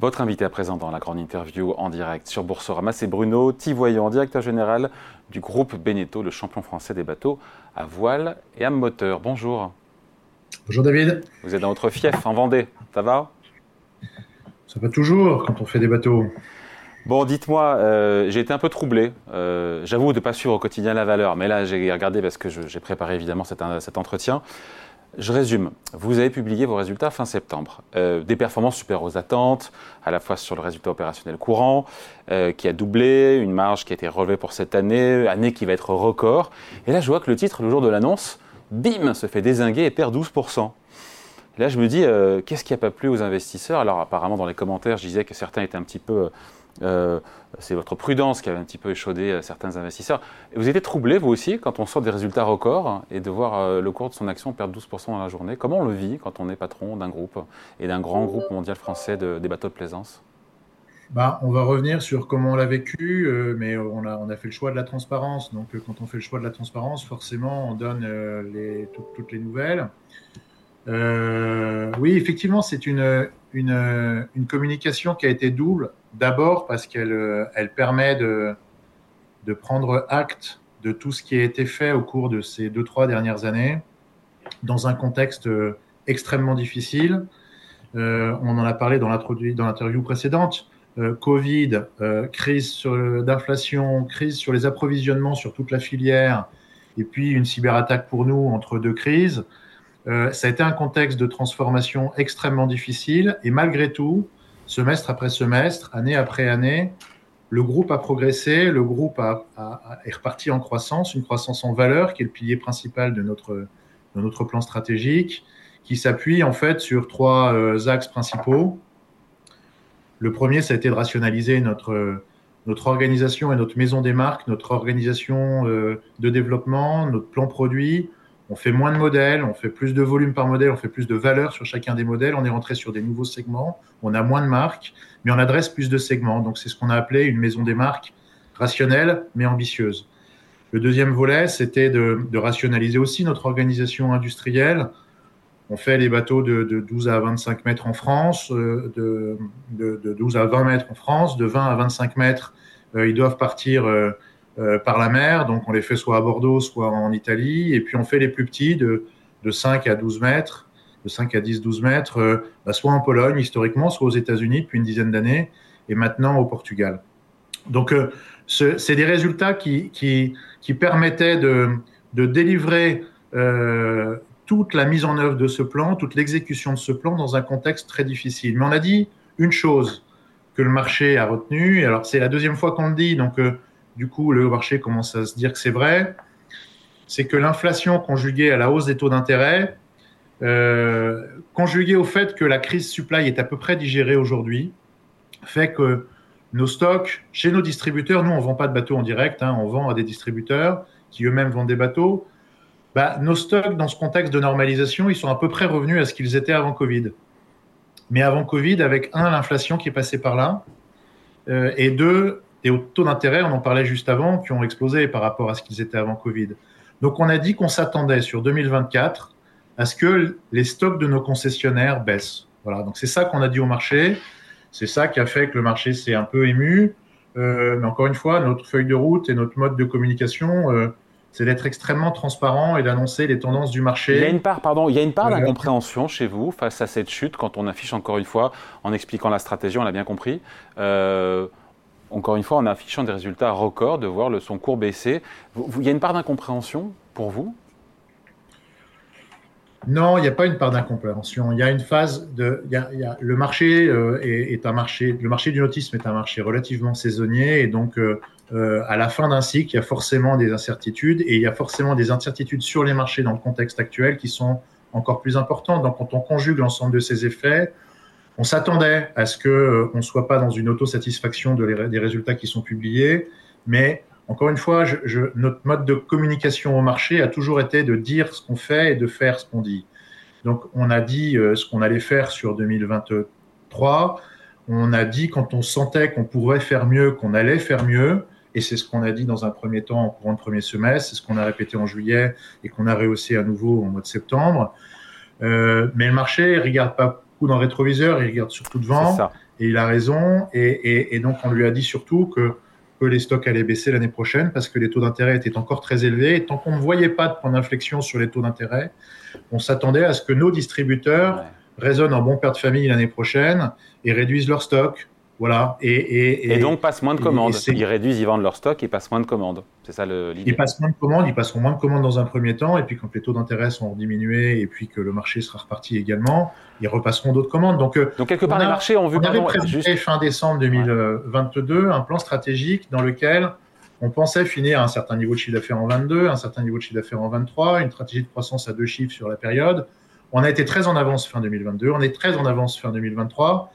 Votre invité à présent dans la grande interview en direct sur Boursorama, c'est Bruno Tivoyant, directeur général du groupe Beneteau, le champion français des bateaux à voile et à moteur. Bonjour. Bonjour David. Vous êtes dans votre fief en Vendée, ça va? Ça va toujours quand on fait des bateaux. Bon, dites-moi, euh, j'ai été un peu troublé. Euh, j'avoue de ne pas suivre au quotidien la valeur, mais là j'ai regardé parce que j'ai préparé évidemment cet, cet entretien. Je résume. Vous avez publié vos résultats fin septembre. Euh, des performances super aux attentes, à la fois sur le résultat opérationnel courant, euh, qui a doublé, une marge qui a été relevée pour cette année, année qui va être record. Et là, je vois que le titre, le jour de l'annonce, bim, se fait désinguer et perd 12%. là, je me dis, euh, qu'est-ce qui n'a pas plu aux investisseurs? Alors, apparemment, dans les commentaires, je disais que certains étaient un petit peu euh, c'est votre prudence qui avait un petit peu échaudé euh, certains investisseurs. vous étiez troublé, vous aussi, quand on sort des résultats records et de voir euh, le cours de son action perdre 12% dans la journée Comment on le vit quand on est patron d'un groupe et d'un grand groupe mondial français des bateaux de plaisance? Bah, on va revenir sur comment on l'a vécu, mais on a, fait le choix de la transparence. Donc, quand on fait le choix de la transparence, forcément, on donne toutes les nouvelles. Oui, effectivement, c'est une, une, une, communication qui a été double. D'abord parce qu'elle euh, elle permet de, de prendre acte de tout ce qui a été fait au cours de ces deux, trois dernières années dans un contexte euh, extrêmement difficile. Euh, on en a parlé dans l'interview précédente. Euh, Covid, euh, crise d'inflation, crise sur les approvisionnements sur toute la filière, et puis une cyberattaque pour nous entre deux crises. Euh, ça a été un contexte de transformation extrêmement difficile et malgré tout, semestre après semestre, année après année, le groupe a progressé, le groupe a, est reparti en croissance, une croissance en valeur qui est le pilier principal de notre, de notre plan stratégique, qui s'appuie en fait sur trois euh, axes principaux. Le premier, ça a été de rationaliser notre, notre organisation et notre maison des marques, notre organisation euh, de développement, notre plan produit, on fait moins de modèles, on fait plus de volume par modèle, on fait plus de valeur sur chacun des modèles, on est rentré sur des nouveaux segments, on a moins de marques, mais on adresse plus de segments. Donc c'est ce qu'on a appelé une maison des marques rationnelle mais ambitieuse. Le deuxième volet, c'était de, rationaliser aussi notre organisation industrielle. On fait les bateaux de, 12 à 25 mètres en France, euh, de, de, 12 à 20 mètres en France, de 20 à 25 mètres, euh, ils doivent partir euh, par la mer. Donc, on les fait soit à Bordeaux, soit en Italie. Et puis, on fait les plus petits de, de 5 à 12 mètres, de 5 à 10, 12 mètres, euh, bah, soit en Pologne, historiquement, soit aux États-Unis depuis une dizaine d'années, et maintenant au Portugal. Donc, euh, c'est des résultats qui, qui, permettaient de, de délivrer toute la mise en œuvre de ce plan, toute l'exécution de ce plan dans un contexte très difficile. Mais on a dit une chose que le marché a retenue, alors c'est la deuxième fois qu'on le dit, donc du coup, le marché commence à se dire que c'est vrai, c'est que l'inflation conjuguée à la hausse des taux d'intérêt, euh, conjuguée au fait que la crise supply est à peu près digérée aujourd'hui, fait que nos stocks chez nos distributeurs, nous on vend pas de bateaux en direct, hein, on vend à des distributeurs qui eux-mêmes vendent des bateaux. Bah, nos stocks dans ce contexte de normalisation, ils sont à peu près revenus à ce qu'ils étaient avant Covid. Mais avant Covid, avec un, l'inflation qui est passée par là, euh, et deux, et aux taux d'intérêt, on en parlait juste avant, qui ont explosé par rapport à ce qu'ils étaient avant Covid. Donc on a dit qu'on s'attendait sur 2024 à ce que les stocks de nos concessionnaires baissent. Voilà, donc c'est ça qu'on a dit au marché, c'est ça qui a fait que le marché s'est un peu ému. Euh, mais encore une fois, notre feuille de route et notre mode de communication, euh, c'est d'être extrêmement transparent et d'annoncer les tendances du marché. Il y a une part, pardon, il y a une part d'incompréhension chez vous face à cette chute quand on affiche encore une fois, en expliquant la stratégie, on l'a bien compris. Euh, encore une fois, en affichant des résultats records, de voir le, son cours baisser. Il y a une part d'incompréhension pour vous? Non, il n'y a pas une part d'incompréhension. Il y a une phase de. Le marché euh, est, un marché. Le marché du nautisme est un marché relativement saisonnier et donc euh, euh, à la fin d'un cycle, il y a forcément des incertitudes et il y a forcément des incertitudes sur les marchés dans le contexte actuel qui sont encore plus importantes. Donc, quand on conjugue l'ensemble de ces effets, on s'attendait à ce que euh, on soit pas dans une autosatisfaction de des résultats qui sont publiés, mais encore une fois, notre mode de communication au marché a toujours été de dire ce qu'on fait et de faire ce qu'on dit. Donc, on a dit euh, ce qu'on allait faire sur 2023. On a dit quand on sentait qu'on pourrait faire mieux, qu'on allait faire mieux. Et c'est ce qu'on a dit dans un premier temps en courant de premier semestre, c'est ce qu'on a répété en juillet et qu'on a rehaussé à nouveau au mois de septembre. Euh, mais le marché regarde pas beaucoup dans le rétroviseur, il regarde surtout devant. Et il a raison. Et, donc, on lui a dit surtout que, que les stocks allaient baisser l'année prochaine parce que les taux d'intérêt étaient encore très élevés. Et tant qu'on ne voyait pas de point d'inflexion sur les taux d'intérêt, on s'attendait à ce que nos distributeurs raisonnent en bon père de famille l'année prochaine et réduisent leurs stocks voilà. Et, et, donc passent moins de commandes. Ils réduisent, ils vendent leur stock et passent moins de commandes. C'est ça l'idée. Ils passent moins de commandes, ils passeront moins de commandes dans un premier temps, et puis quand les taux d'intérêt sont diminués et puis que le marché sera reparti également, ils repasseront d'autres commandes. Donc, euh, donc quelque part, les marchés ont vu. On avait présenté fin décembre 2022 un plan stratégique dans lequel on pensait finir à un certain niveau de chiffre d'affaires en 22, un certain niveau de chiffre d'affaires en 23, une stratégie de croissance à deux chiffres sur la période. On a été très en avance fin 2022, on est très en avance fin 2023.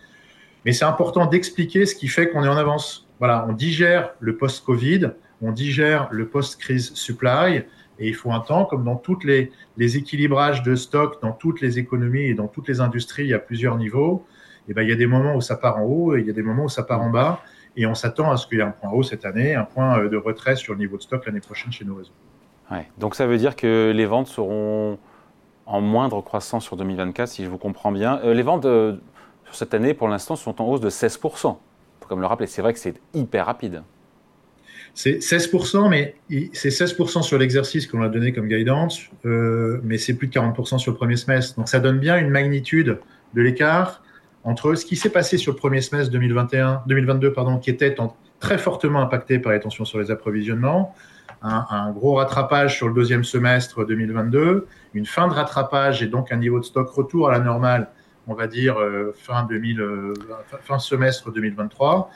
Mais c'est important d'expliquer ce qui fait qu'on est en avance. Voilà, on digère le post-Covid, on digère le post-crise supply, et il faut un temps, comme dans tous les, équilibrages de stock, dans toutes les économies et dans toutes les industries à plusieurs niveaux. Et eh ben, il y a des moments où ça part en haut et il y a des moments où ça part en bas. Et on s'attend à ce qu'il y ait un point haut cette année, un point euh, de retrait sur le niveau de stock l'année prochaine chez nos réseaux. Donc ça veut dire que les ventes seront en moindre croissance sur 2024, si je vous comprends bien. Euh, les ventes euh, cette année, pour l'instant, sont en hausse de 16%. Comme le rappeler, c'est vrai que c'est hyper rapide. C'est 16%, mais c'est 16% sur l'exercice qu'on a donné comme guidance, euh, mais c'est plus de 40% sur le premier semestre. Donc ça donne bien une magnitude de l'écart entre ce qui s'est passé sur le premier semestre 2021, 2022, pardon, qui était très fortement impacté par les tensions sur les approvisionnements, un, gros rattrapage sur le deuxième semestre 2022, une fin de rattrapage et donc un niveau de stock retour à la normale on va dire, euh, fin, 2000, euh, fin semestre 2023.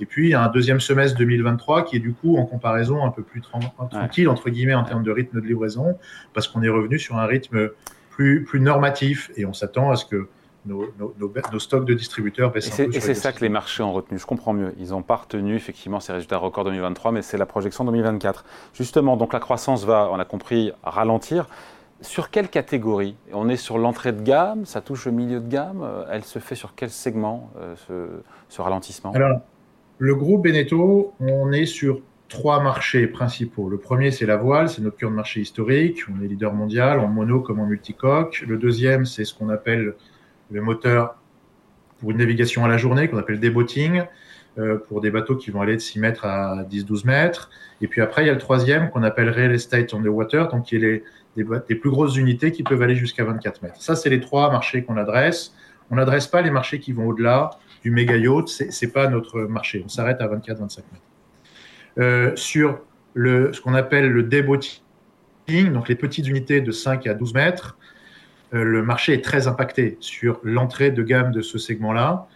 Et puis, un deuxième semestre 2023 qui est du coup, en comparaison, un peu plus tranquille, entre guillemets, en termes de rythme de livraison, parce qu'on est revenu sur un rythme plus, plus normatif et on s'attend à ce que nos, nos, stocks de distributeurs baissent Et c'est ça que les marchés ont retenu, je comprends mieux. Ils n'ont pas retenu effectivement ces résultats records 2023, mais c'est la projection 2024. Justement, donc la croissance va, on a compris, ralentir. Sur quelle catégorie? On est sur l'entrée de gamme, ça touche le milieu de gamme. Euh, elle se fait sur quel segment, euh, ce, ralentissement? Alors, le groupe Beneteau, on est sur trois marchés principaux. Le premier, c'est la voile, c'est notre cœur de marché historique. On est leader mondial en mono comme en multicoque. Le deuxième, c'est ce qu'on appelle le moteur pour une navigation à la journée, qu'on appelle euh, pour des bateaux qui vont aller de 6 mètres à 10-12 mètres. Et puis après, il y a le troisième qu'on appelle real estate on the water, donc qui est les, des, plus grosses unités qui peuvent aller jusqu'à 24 mètres. Ça, c'est les trois marchés qu'on adresse. On n'adresse pas les marchés qui vont au-delà du méga yacht. C'est, n'est pas notre marché. On s'arrête à 24-25 mètres. Euh, sur le, ce qu'on appelle le deboating, donc les petites unités de 5 à 12 mètres, euh, le marché est très impacté sur l'entrée de gamme de ce segment-là.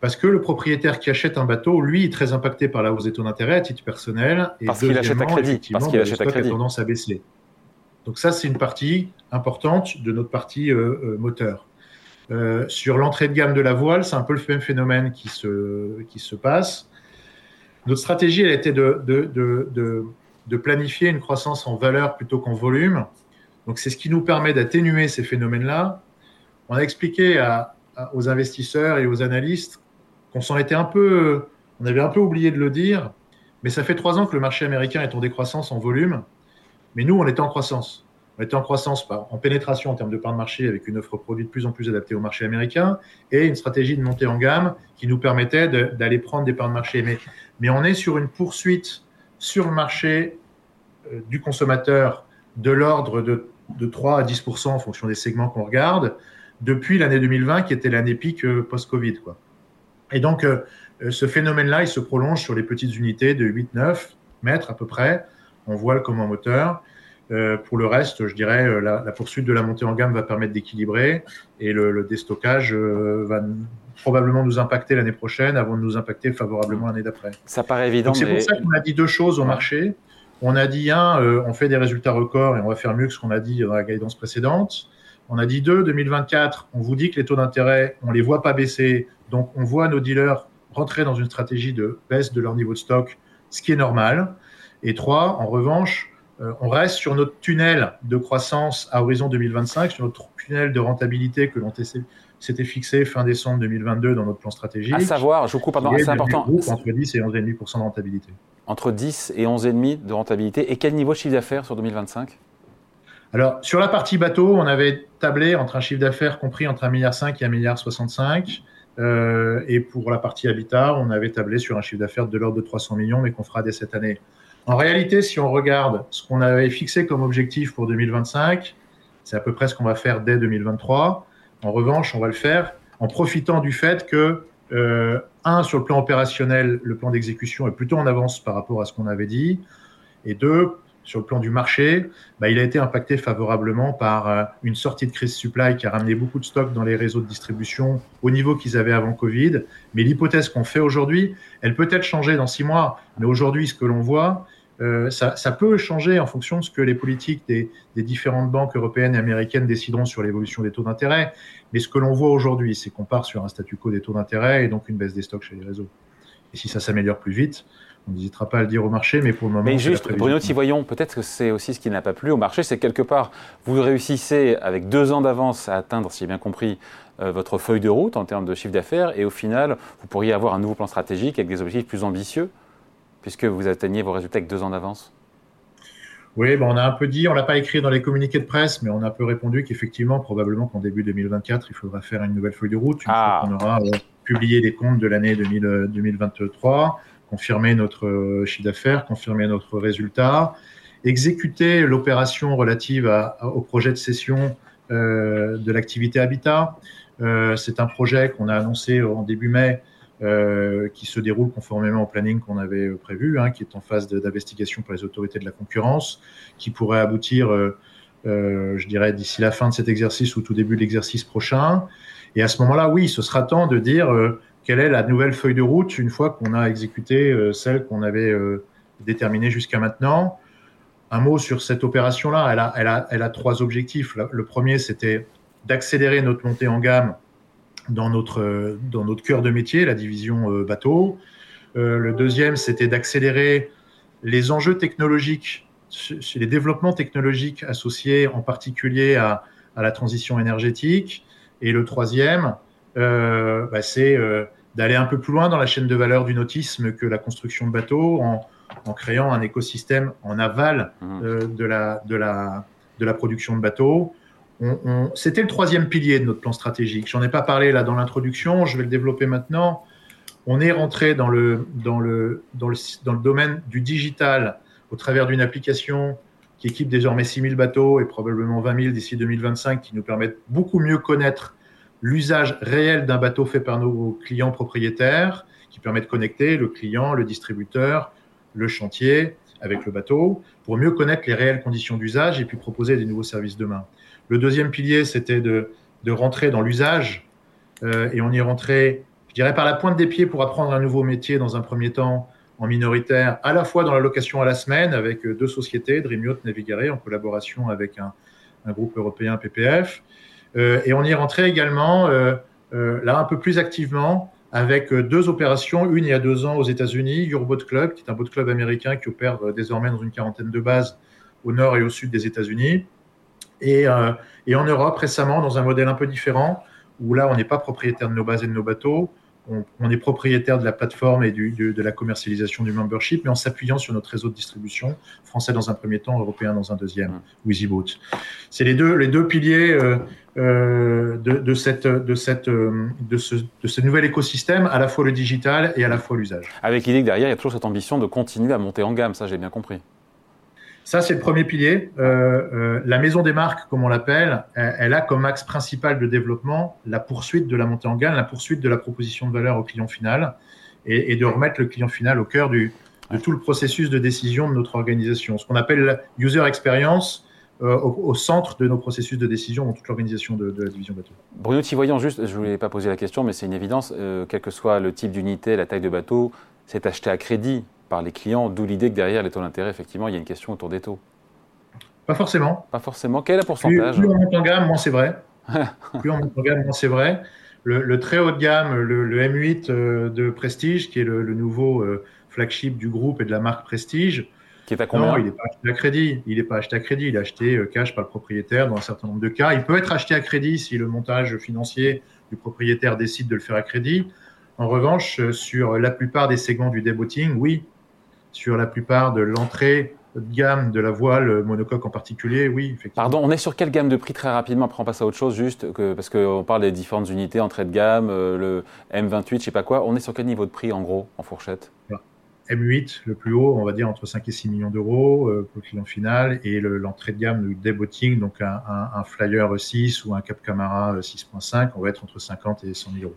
Parce que le propriétaire qui achète un bateau, lui, est très impacté par la hausse des taux d'intérêt à titre personnel. Et parce qu'il achète à crédit. Parce qu'il achète à crédit. a tendance à baisser. Donc ça, c'est une partie importante de notre partie euh, euh, moteur. Euh, sur l'entrée de gamme de la voile, c'est un peu le même phénomène qui se, qui se passe. Notre stratégie, elle était de, de, de, de planifier une croissance en valeur plutôt qu'en volume. Donc c'est ce qui nous permet d'atténuer ces phénomènes-là. On a expliqué à, aux investisseurs et aux analystes qu'on s'en était un peu, on avait un peu oublié de le dire, mais ça fait trois ans que le marché américain est en décroissance en volume. Mais nous, on était en croissance. On était en croissance en pénétration en termes de part de marché avec une offre produit de plus en plus adaptée au marché américain et une stratégie de montée en gamme qui nous permettait d'aller prendre des parts de marché. Mais, on est sur une poursuite sur le marché euh, du consommateur de l'ordre de, de 3 à 10% en fonction des segments qu'on regarde depuis l'année 2020 qui était l'année pic euh, post-Covid. Et donc, euh, ce phénomène-là, il se prolonge sur les petites unités de 8-9 mètres à peu près on voit comme un moteur. Euh, pour le reste, je dirais, euh, la, poursuite de la montée en gamme va permettre d'équilibrer et le, déstockage euh, va probablement nous impacter l'année prochaine avant de nous impacter favorablement l'année d'après. Ça paraît évident. C'est pour ça qu'on a dit deux choses au marché. On a dit, un, on fait des résultats records et on va faire mieux que ce qu'on a dit dans la guidance précédente. On a dit deux, 2024, on vous dit que les taux d'intérêt, on les voit pas baisser, donc on voit nos dealers rentrer dans une stratégie de baisse de leur niveau de stock, ce qui est normal. Et trois, en revanche, euh, on reste sur notre tunnel de croissance à horizon 2025, sur notre tunnel de rentabilité que l'on s'était fixé fin décembre 2022 dans notre plan stratégique. À savoir, je vous coupe, pardon, c'est important. entre 10 et 11,5% de rentabilité. Entre 10 et 11,5% de rentabilité. Et quel niveau de chiffre d'affaires sur 2025 Alors, sur la partie bateau, on avait tablé entre un chiffre d'affaires compris entre 1,5 milliard et 1,65 milliard. Euh, et pour la partie habitat, on avait tablé sur un chiffre d'affaires de l'ordre de 300 millions, mais qu'on fera dès cette année. En réalité, si on regarde ce qu'on avait fixé comme objectif pour 2025, c'est à peu près ce qu'on va faire dès 2023. En revanche, on va le faire en profitant du fait que, euh, un, sur le plan opérationnel, le plan d'exécution est plutôt en avance par rapport à ce qu'on avait dit, et deux, sur le plan du marché, bah, il a été impacté favorablement par euh, une sortie de crise supply qui a ramené beaucoup de stocks dans les réseaux de distribution au niveau qu'ils avaient avant Covid. Mais l'hypothèse qu'on fait aujourd'hui, elle peut être changée dans six mois. Mais aujourd'hui, ce que l'on voit, euh, ça, peut changer en fonction de ce que les politiques des différentes banques européennes et américaines décideront sur l'évolution des taux d'intérêt. Mais ce que l'on voit aujourd'hui, c'est qu'on part sur un statu quo des taux d'intérêt et donc une baisse des stocks chez les réseaux. Et si ça s'améliore plus vite, on n'hésitera pas à le dire au marché, mais pour le moment. Mais juste, Bruno voyons, peut-être que c'est aussi ce qui n'a pas plu au marché, c'est quelque part, vous réussissez avec deux ans d'avance à atteindre, si j'ai bien compris, euh, votre feuille de route en termes de chiffre d'affaires, et au final, vous pourriez avoir un nouveau plan stratégique avec des objectifs plus ambitieux, puisque vous atteignez vos résultats avec deux ans d'avance. Oui, bon, on a un peu dit, on l'a pas écrit dans les communiqués de presse, mais on a un peu répondu qu'effectivement, probablement qu'en début 2024, il faudra faire une nouvelle feuille de route, une ah. fois qu'on aura euh, publié les comptes de l'année 2023 confirmer notre euh, chiffre d'affaires, confirmer notre résultat, exécuter l'opération relative au projet de cession euh, de l'activité Habitat. Euh, c'est un projet qu'on a annoncé en début mai, qui se déroule conformément au planning qu'on avait prévu, hein, qui est en phase d'investigation par les autorités de la concurrence, qui pourrait aboutir, je dirais, d'ici la fin de cet exercice ou tout début de l'exercice prochain. Et à ce moment-là, oui, ce sera temps de dire quelle est la nouvelle feuille de route une fois qu'on a exécuté euh, celle qu'on avait euh, déterminée jusqu'à maintenant? Un mot sur cette opération-là, elle a, trois objectifs. Le premier, c'était d'accélérer notre montée en gamme dans notre, notre cœur de métier, la division euh, bateau. le deuxième, c'était d'accélérer les enjeux technologiques, les développements technologiques associés en particulier à, la transition énergétique. Et le troisième, euh, bah, c'est euh, d'aller un peu plus loin dans la chaîne de valeur du nautisme que la construction de bateaux en, en créant un écosystème en aval mmh. euh, de, la, de, la, de la production de bateaux. On, on, C'était le troisième pilier de notre plan stratégique. J'en ai pas parlé là dans l'introduction, je vais le développer maintenant. On est rentré dans le, dans le, dans le, dans le domaine du digital au travers d'une application qui équipe désormais 6000 bateaux et probablement 20 000 d'ici 2025 qui nous permettent beaucoup mieux connaître l'usage réel d'un bateau fait par nos clients propriétaires, qui permet de connecter le client, le distributeur, le chantier avec le bateau, pour mieux connaître les réelles conditions d'usage et puis proposer des nouveaux services demain. Le deuxième pilier, c'était de, de, rentrer dans l'usage, euh, et on y rentrait, je dirais, par la pointe des pieds pour apprendre un nouveau métier dans un premier temps en minoritaire, à la fois dans la location à la semaine avec deux sociétés, Dream Yacht Navigare, en collaboration avec un, un groupe européen PPF, et on y rentrait également, euh, euh, là, un peu plus activement, avec deux opérations, une il y a deux ans aux États-Unis, Your Boat Club, qui est un boat club américain qui opère désormais dans une quarantaine de bases au nord et au sud des États-Unis. Et, et, en Europe, récemment, dans un modèle un peu différent, où là, on n'est pas propriétaire de nos bases et de nos bateaux, on, est propriétaire de la plateforme et du, de, la commercialisation du membership, mais en s'appuyant sur notre réseau de distribution, français dans un premier temps, européen dans un deuxième, mmh. EasyBoat. C'est les deux, les deux piliers euh, euh, de, de, cette, de, cette, euh, de, ce, de ce nouvel écosystème, à la fois le digital et à la fois l'usage. Avec l'idée que derrière, il y a toujours cette ambition de continuer à monter en gamme, ça j'ai bien compris. Ça, c'est le premier pilier. Euh, euh, la maison des marques, comme on l'appelle, elle, a comme axe principal de développement la poursuite de la montée en gamme, la poursuite de la proposition de valeur au client final et, et de remettre le client final au cœur du, de tout le processus de décision de notre organisation. Ce qu'on appelle user experience, euh, au, centre de nos processus de décision dans toute l'organisation de, de, la division bateau. Bruno voyons juste, je ne voulais pas poser la question, mais c'est une évidence, euh, quel que soit le type d'unité, la taille de bateau, c'est acheté à crédit par les clients, d'où l'idée que derrière les taux d'intérêt, effectivement, il y a une question autour des taux. Pas forcément. Pas forcément. Quel est le pourcentage plus, on monte en gamme, moins c'est vrai. plus on monte en gamme, moins c'est vrai. Le, très haut de gamme, le, M8 euh, de Prestige, qui est le, nouveau flagship du groupe et de la marque Prestige, qui est à combien Non, il n'est pas acheté à crédit. Il n'est pas acheté à crédit. Il est acheté euh, cash par le propriétaire dans un certain nombre de cas. Il peut être acheté à crédit si le montage financier du propriétaire décide de le faire à crédit. En revanche, sur la plupart des segments du deboating, oui, sur la plupart de l'entrée de gamme de la voile monocoque en particulier, oui, effectivement. Pardon, on est sur quelle gamme de prix très rapidement? Après, on passe à autre chose, juste que, parce qu'on parle des différentes unités, entrée de gamme, le M28, je sais pas quoi. On est sur quel niveau de prix, en gros, en fourchette? M8, le plus haut, on va dire entre 5 et 6 millions d'euros euh, pour le client final, et l'entrée de gamme du debotting, donc un, un, Flyer 6 ou un Cap Camara 6.5, on va être entre 50 et 100 000 euros.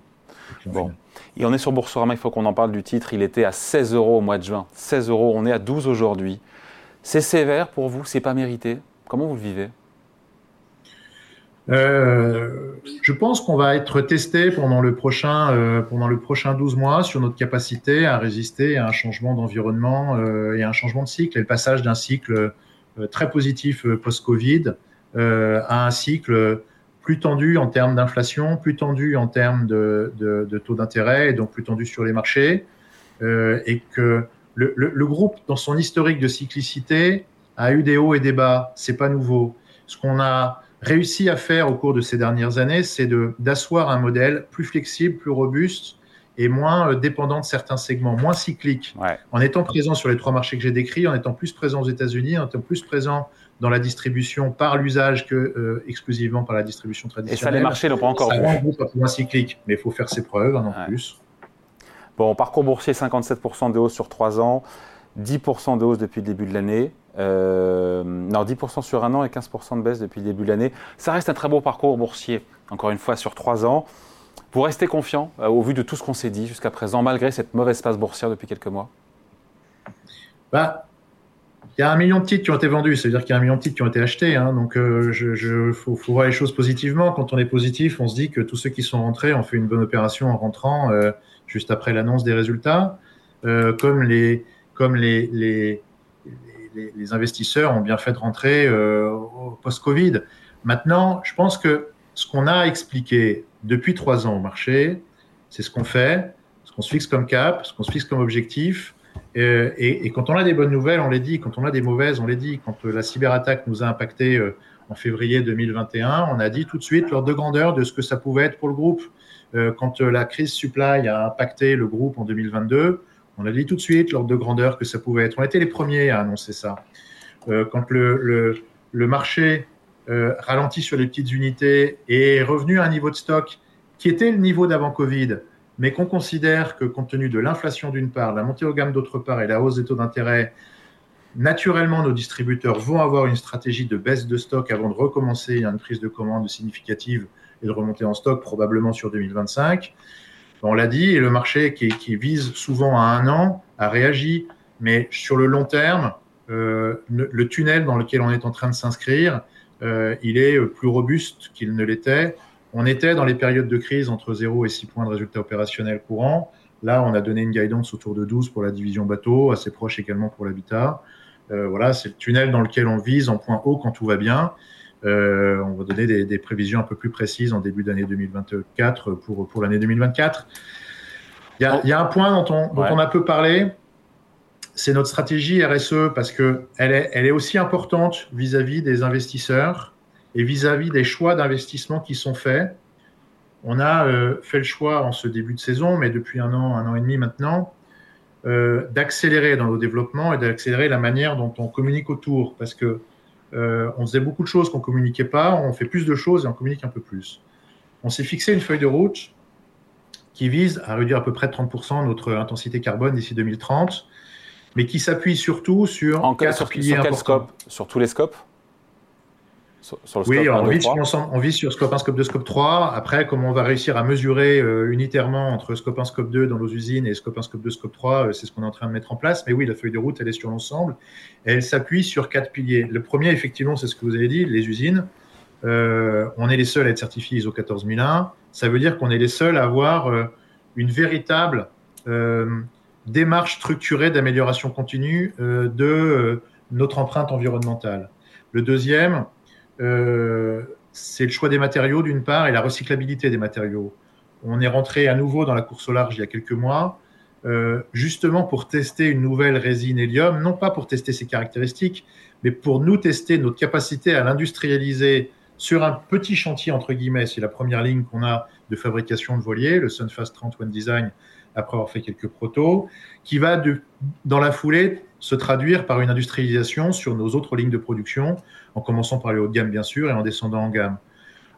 Bon. Et on est sur Boursorama, il faut qu'on en parle du titre. Il était à 16 euros au mois de juin. 16 euros, on est à 12 aujourd'hui. C'est sévère pour vous, c'est pas mérité. Comment vous le vivez? Euh, je pense qu'on va être testé pendant le prochain euh, pendant le prochain 12 mois sur notre capacité à résister à un changement d'environnement euh, et à un changement de cycle et le passage d'un cycle très positif post-Covid à un cycle plus tendu en termes d'inflation, plus tendu en termes de, taux d'intérêt et donc plus tendu sur les marchés et que le, le, le, groupe dans son historique de cyclicité a eu des hauts et des bas, c'est pas nouveau. Ce qu'on a réussi à faire au cours de ces dernières années, c'est d'asseoir un modèle plus flexible, plus robuste et moins euh, dépendant de certains segments, moins cyclique. En étant présent sur les trois marchés que j'ai décrits, en étant plus présent aux États-Unis, en étant plus présent dans la distribution par l'usage que euh, exclusivement par la distribution traditionnelle. Et ça, les marchés n'ont pas encore vu. un groupe moins cyclique, mais il faut faire ses preuves, hein, en plus. Bon, parcours boursier, 57% de hausse sur 3 ans, 10% de hausse depuis le début de l'année. Euh, non, 10% sur un an et 15% de baisse depuis le début de l'année. Ça reste un très beau parcours boursier, encore une fois, sur trois ans. Vous restez confiant euh, au vu de tout ce qu'on s'est dit jusqu'à présent, malgré cette mauvaise passe boursière depuis quelques mois? Bah, il y a un million de titres qui ont été vendus, c'est-à-dire qu'il y a un million de titres qui ont été achetés. Hein, donc, il euh, je, faut, voir les choses positivement. Quand on est positif, on se dit que tous ceux qui sont rentrés ont fait une bonne opération en rentrant juste après l'annonce des résultats. comme les, comme les, les, les, investisseurs ont bien fait de rentrer euh, post-Covid. Maintenant, je pense que ce qu'on a expliqué depuis trois ans au marché, c'est ce qu'on fait, ce qu'on se fixe comme cap, ce qu'on se fixe comme objectif. Euh, et, quand on a des bonnes nouvelles, on les dit. Quand on a des mauvaises, on les dit. Quand euh, la cyberattaque nous a impacté en février 2021, on a dit tout de suite l'ordre de grandeur de ce que ça pouvait être pour le groupe. quand la crise supply a impacté le groupe en 2022, on a dit tout de suite l'ordre de grandeur que ça pouvait être. On était les premiers à annoncer ça. Euh, quand le, marché euh, ralentit sur les petites unités et est revenu à un niveau de stock qui était le niveau d'avant Covid, mais qu'on considère que compte tenu de l'inflation d'une part, la montée aux gammes d'autre part et la hausse des taux d'intérêt, naturellement nos distributeurs vont avoir une stratégie de baisse de stock avant de recommencer une prise de commande significative et de remonter en stock probablement sur 2025. On l'a dit, et le marché qui, vise souvent à un an a réagi. Mais sur le long terme, euh, le tunnel dans lequel on est en train de s'inscrire, euh, il est plus robuste qu'il ne l'était. On était dans les périodes de crise entre 0 et 6 points de résultats opérationnels courants. Là, on a donné une guidance autour de 12 pour la division bateau, assez proche également pour l'habitat. Euh, voilà, c'est le tunnel dans lequel on vise en point haut quand tout va bien. Euh, on va donner des, prévisions un peu plus précises en début d'année 2024 pour, pour l'année 2024. Il y, a, un point dont on, dont on a peu parlé, c'est notre stratégie RSE parce que elle est, elle est aussi importante vis-à-vis des investisseurs et vis-à-vis des choix d'investissement qui sont faits. On a euh, fait le choix en ce début de saison, mais depuis un an, un an et demi maintenant, euh, d'accélérer dans nos développements et d'accélérer la manière dont on communique autour parce que euh, on faisait beaucoup de choses qu'on communiquait pas, on fait plus de choses et on communique un peu plus. On s'est fixé une feuille de route qui vise à réduire à peu près de 30% notre intensité carbone d'ici 2030, mais qui s'appuie surtout sur en quatre sur, piliers sur quel scope? Sur tous les scopes? Oui, on, vise sur on vise sur scope 1, scope 2, scope 3. Après, comment on va réussir à mesurer euh, unitairement entre scope 1, scope 2 dans nos usines et scope 1, scope 2, scope 3, euh, c'est ce qu'on est en train de mettre en place. Mais oui, la feuille de route, elle est sur l'ensemble. Elle s'appuie sur quatre piliers. Le premier, effectivement, c'est ce que vous avez dit, les usines. Euh, on est les seuls à être certifiés ISO 14001. Ça veut dire qu'on est les seuls à avoir une véritable démarche structurée d'amélioration continue de notre empreinte environnementale. Le deuxième, c'est le choix des matériaux d'une part et la recyclabilité des matériaux. On est rentré à nouveau dans la course au large il y a quelques mois, euh, justement pour tester une nouvelle résine hélium, non pas pour tester ses caractéristiques, mais pour nous tester notre capacité à l'industrialiser sur un petit chantier, entre guillemets, c'est la première ligne qu'on a de fabrication de voliers, le Sunfast 30 One Design, après avoir fait quelques protos, qui va dans la foulée se traduire par une industrialisation sur nos autres lignes de production, en commençant par les haut de gamme bien sûr et en descendant en gamme.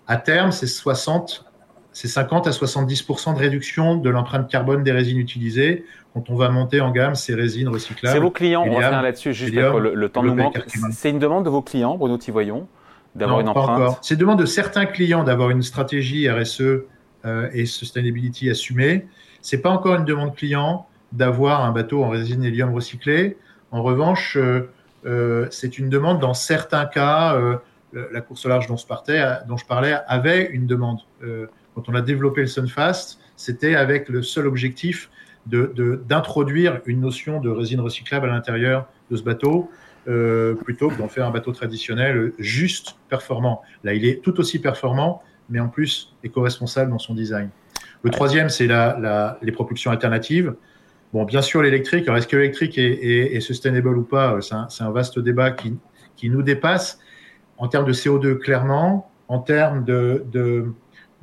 À terme, c'est 60, c'est 50 à 70% de réduction de l'empreinte carbone des résines utilisées quand on va monter en gamme ces résines recyclables. C'est vos clients, on revient là-dessus juste le, temps nous manque. C'est une demande de vos clients, Bruno Tivoyon, d'avoir une empreinte C'est une demande de certains clients d'avoir une stratégie RSE euh, et sustainability assumée. C'est pas encore une demande client d'avoir un bateau en résine hélium recyclé. En revanche, euh, euh, c'est une demande dans certains cas. la course au large dont, je parlais avait une demande. quand on a développé le Sunfast, c'était avec le seul objectif d'introduire de, une notion de résine recyclable à l'intérieur de ce bateau. plutôt que d'en faire un bateau traditionnel juste performant. Là, il est tout aussi performant, mais en plus éco-responsable dans son design. Le troisième, c'est la, les propulsions alternatives. Bon, bien sûr, l'électrique. est-ce que l'électrique est, sustainable ou pas C'est un, vaste débat qui, qui, nous dépasse. En termes de CO2, clairement. En termes de,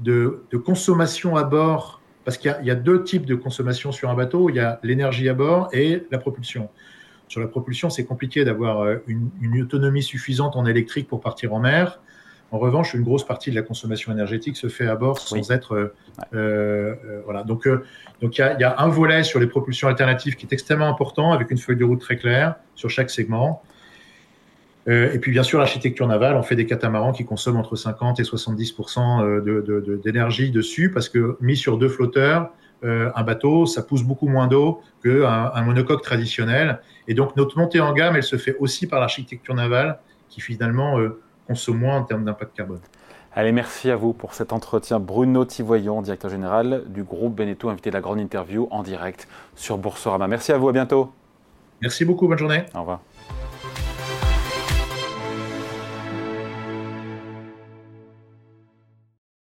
de, consommation à bord, parce qu'il y, a deux types de consommation sur un bateau. Il y a l'énergie à bord et la propulsion. Sur la propulsion, c'est compliqué d'avoir euh, une, autonomie suffisante en électrique pour partir en mer. En revanche, une grosse partie de la consommation énergétique se fait à bord sans être. Euh, euh, euh, voilà. Donc, donc il y, a un volet sur les propulsions alternatives qui est extrêmement important, avec une feuille de route très claire sur chaque segment. et puis, bien sûr, l'architecture navale, on fait des catamarans qui consomment entre 50 et 70 d'énergie dessus, parce que mis sur deux flotteurs, un bateau, ça pousse beaucoup moins d'eau qu'un un monocoque traditionnel. Et donc, notre montée en gamme, elle se fait aussi par l'architecture navale, qui finalement consomme moins en termes d'impact carbone. Allez, merci à vous pour cet entretien. Bruno Tivoyon, directeur général du groupe Beneteau, invité de la grande interview en direct sur Boursorama. Merci à vous, à bientôt. Merci beaucoup, bonne journée. Au revoir.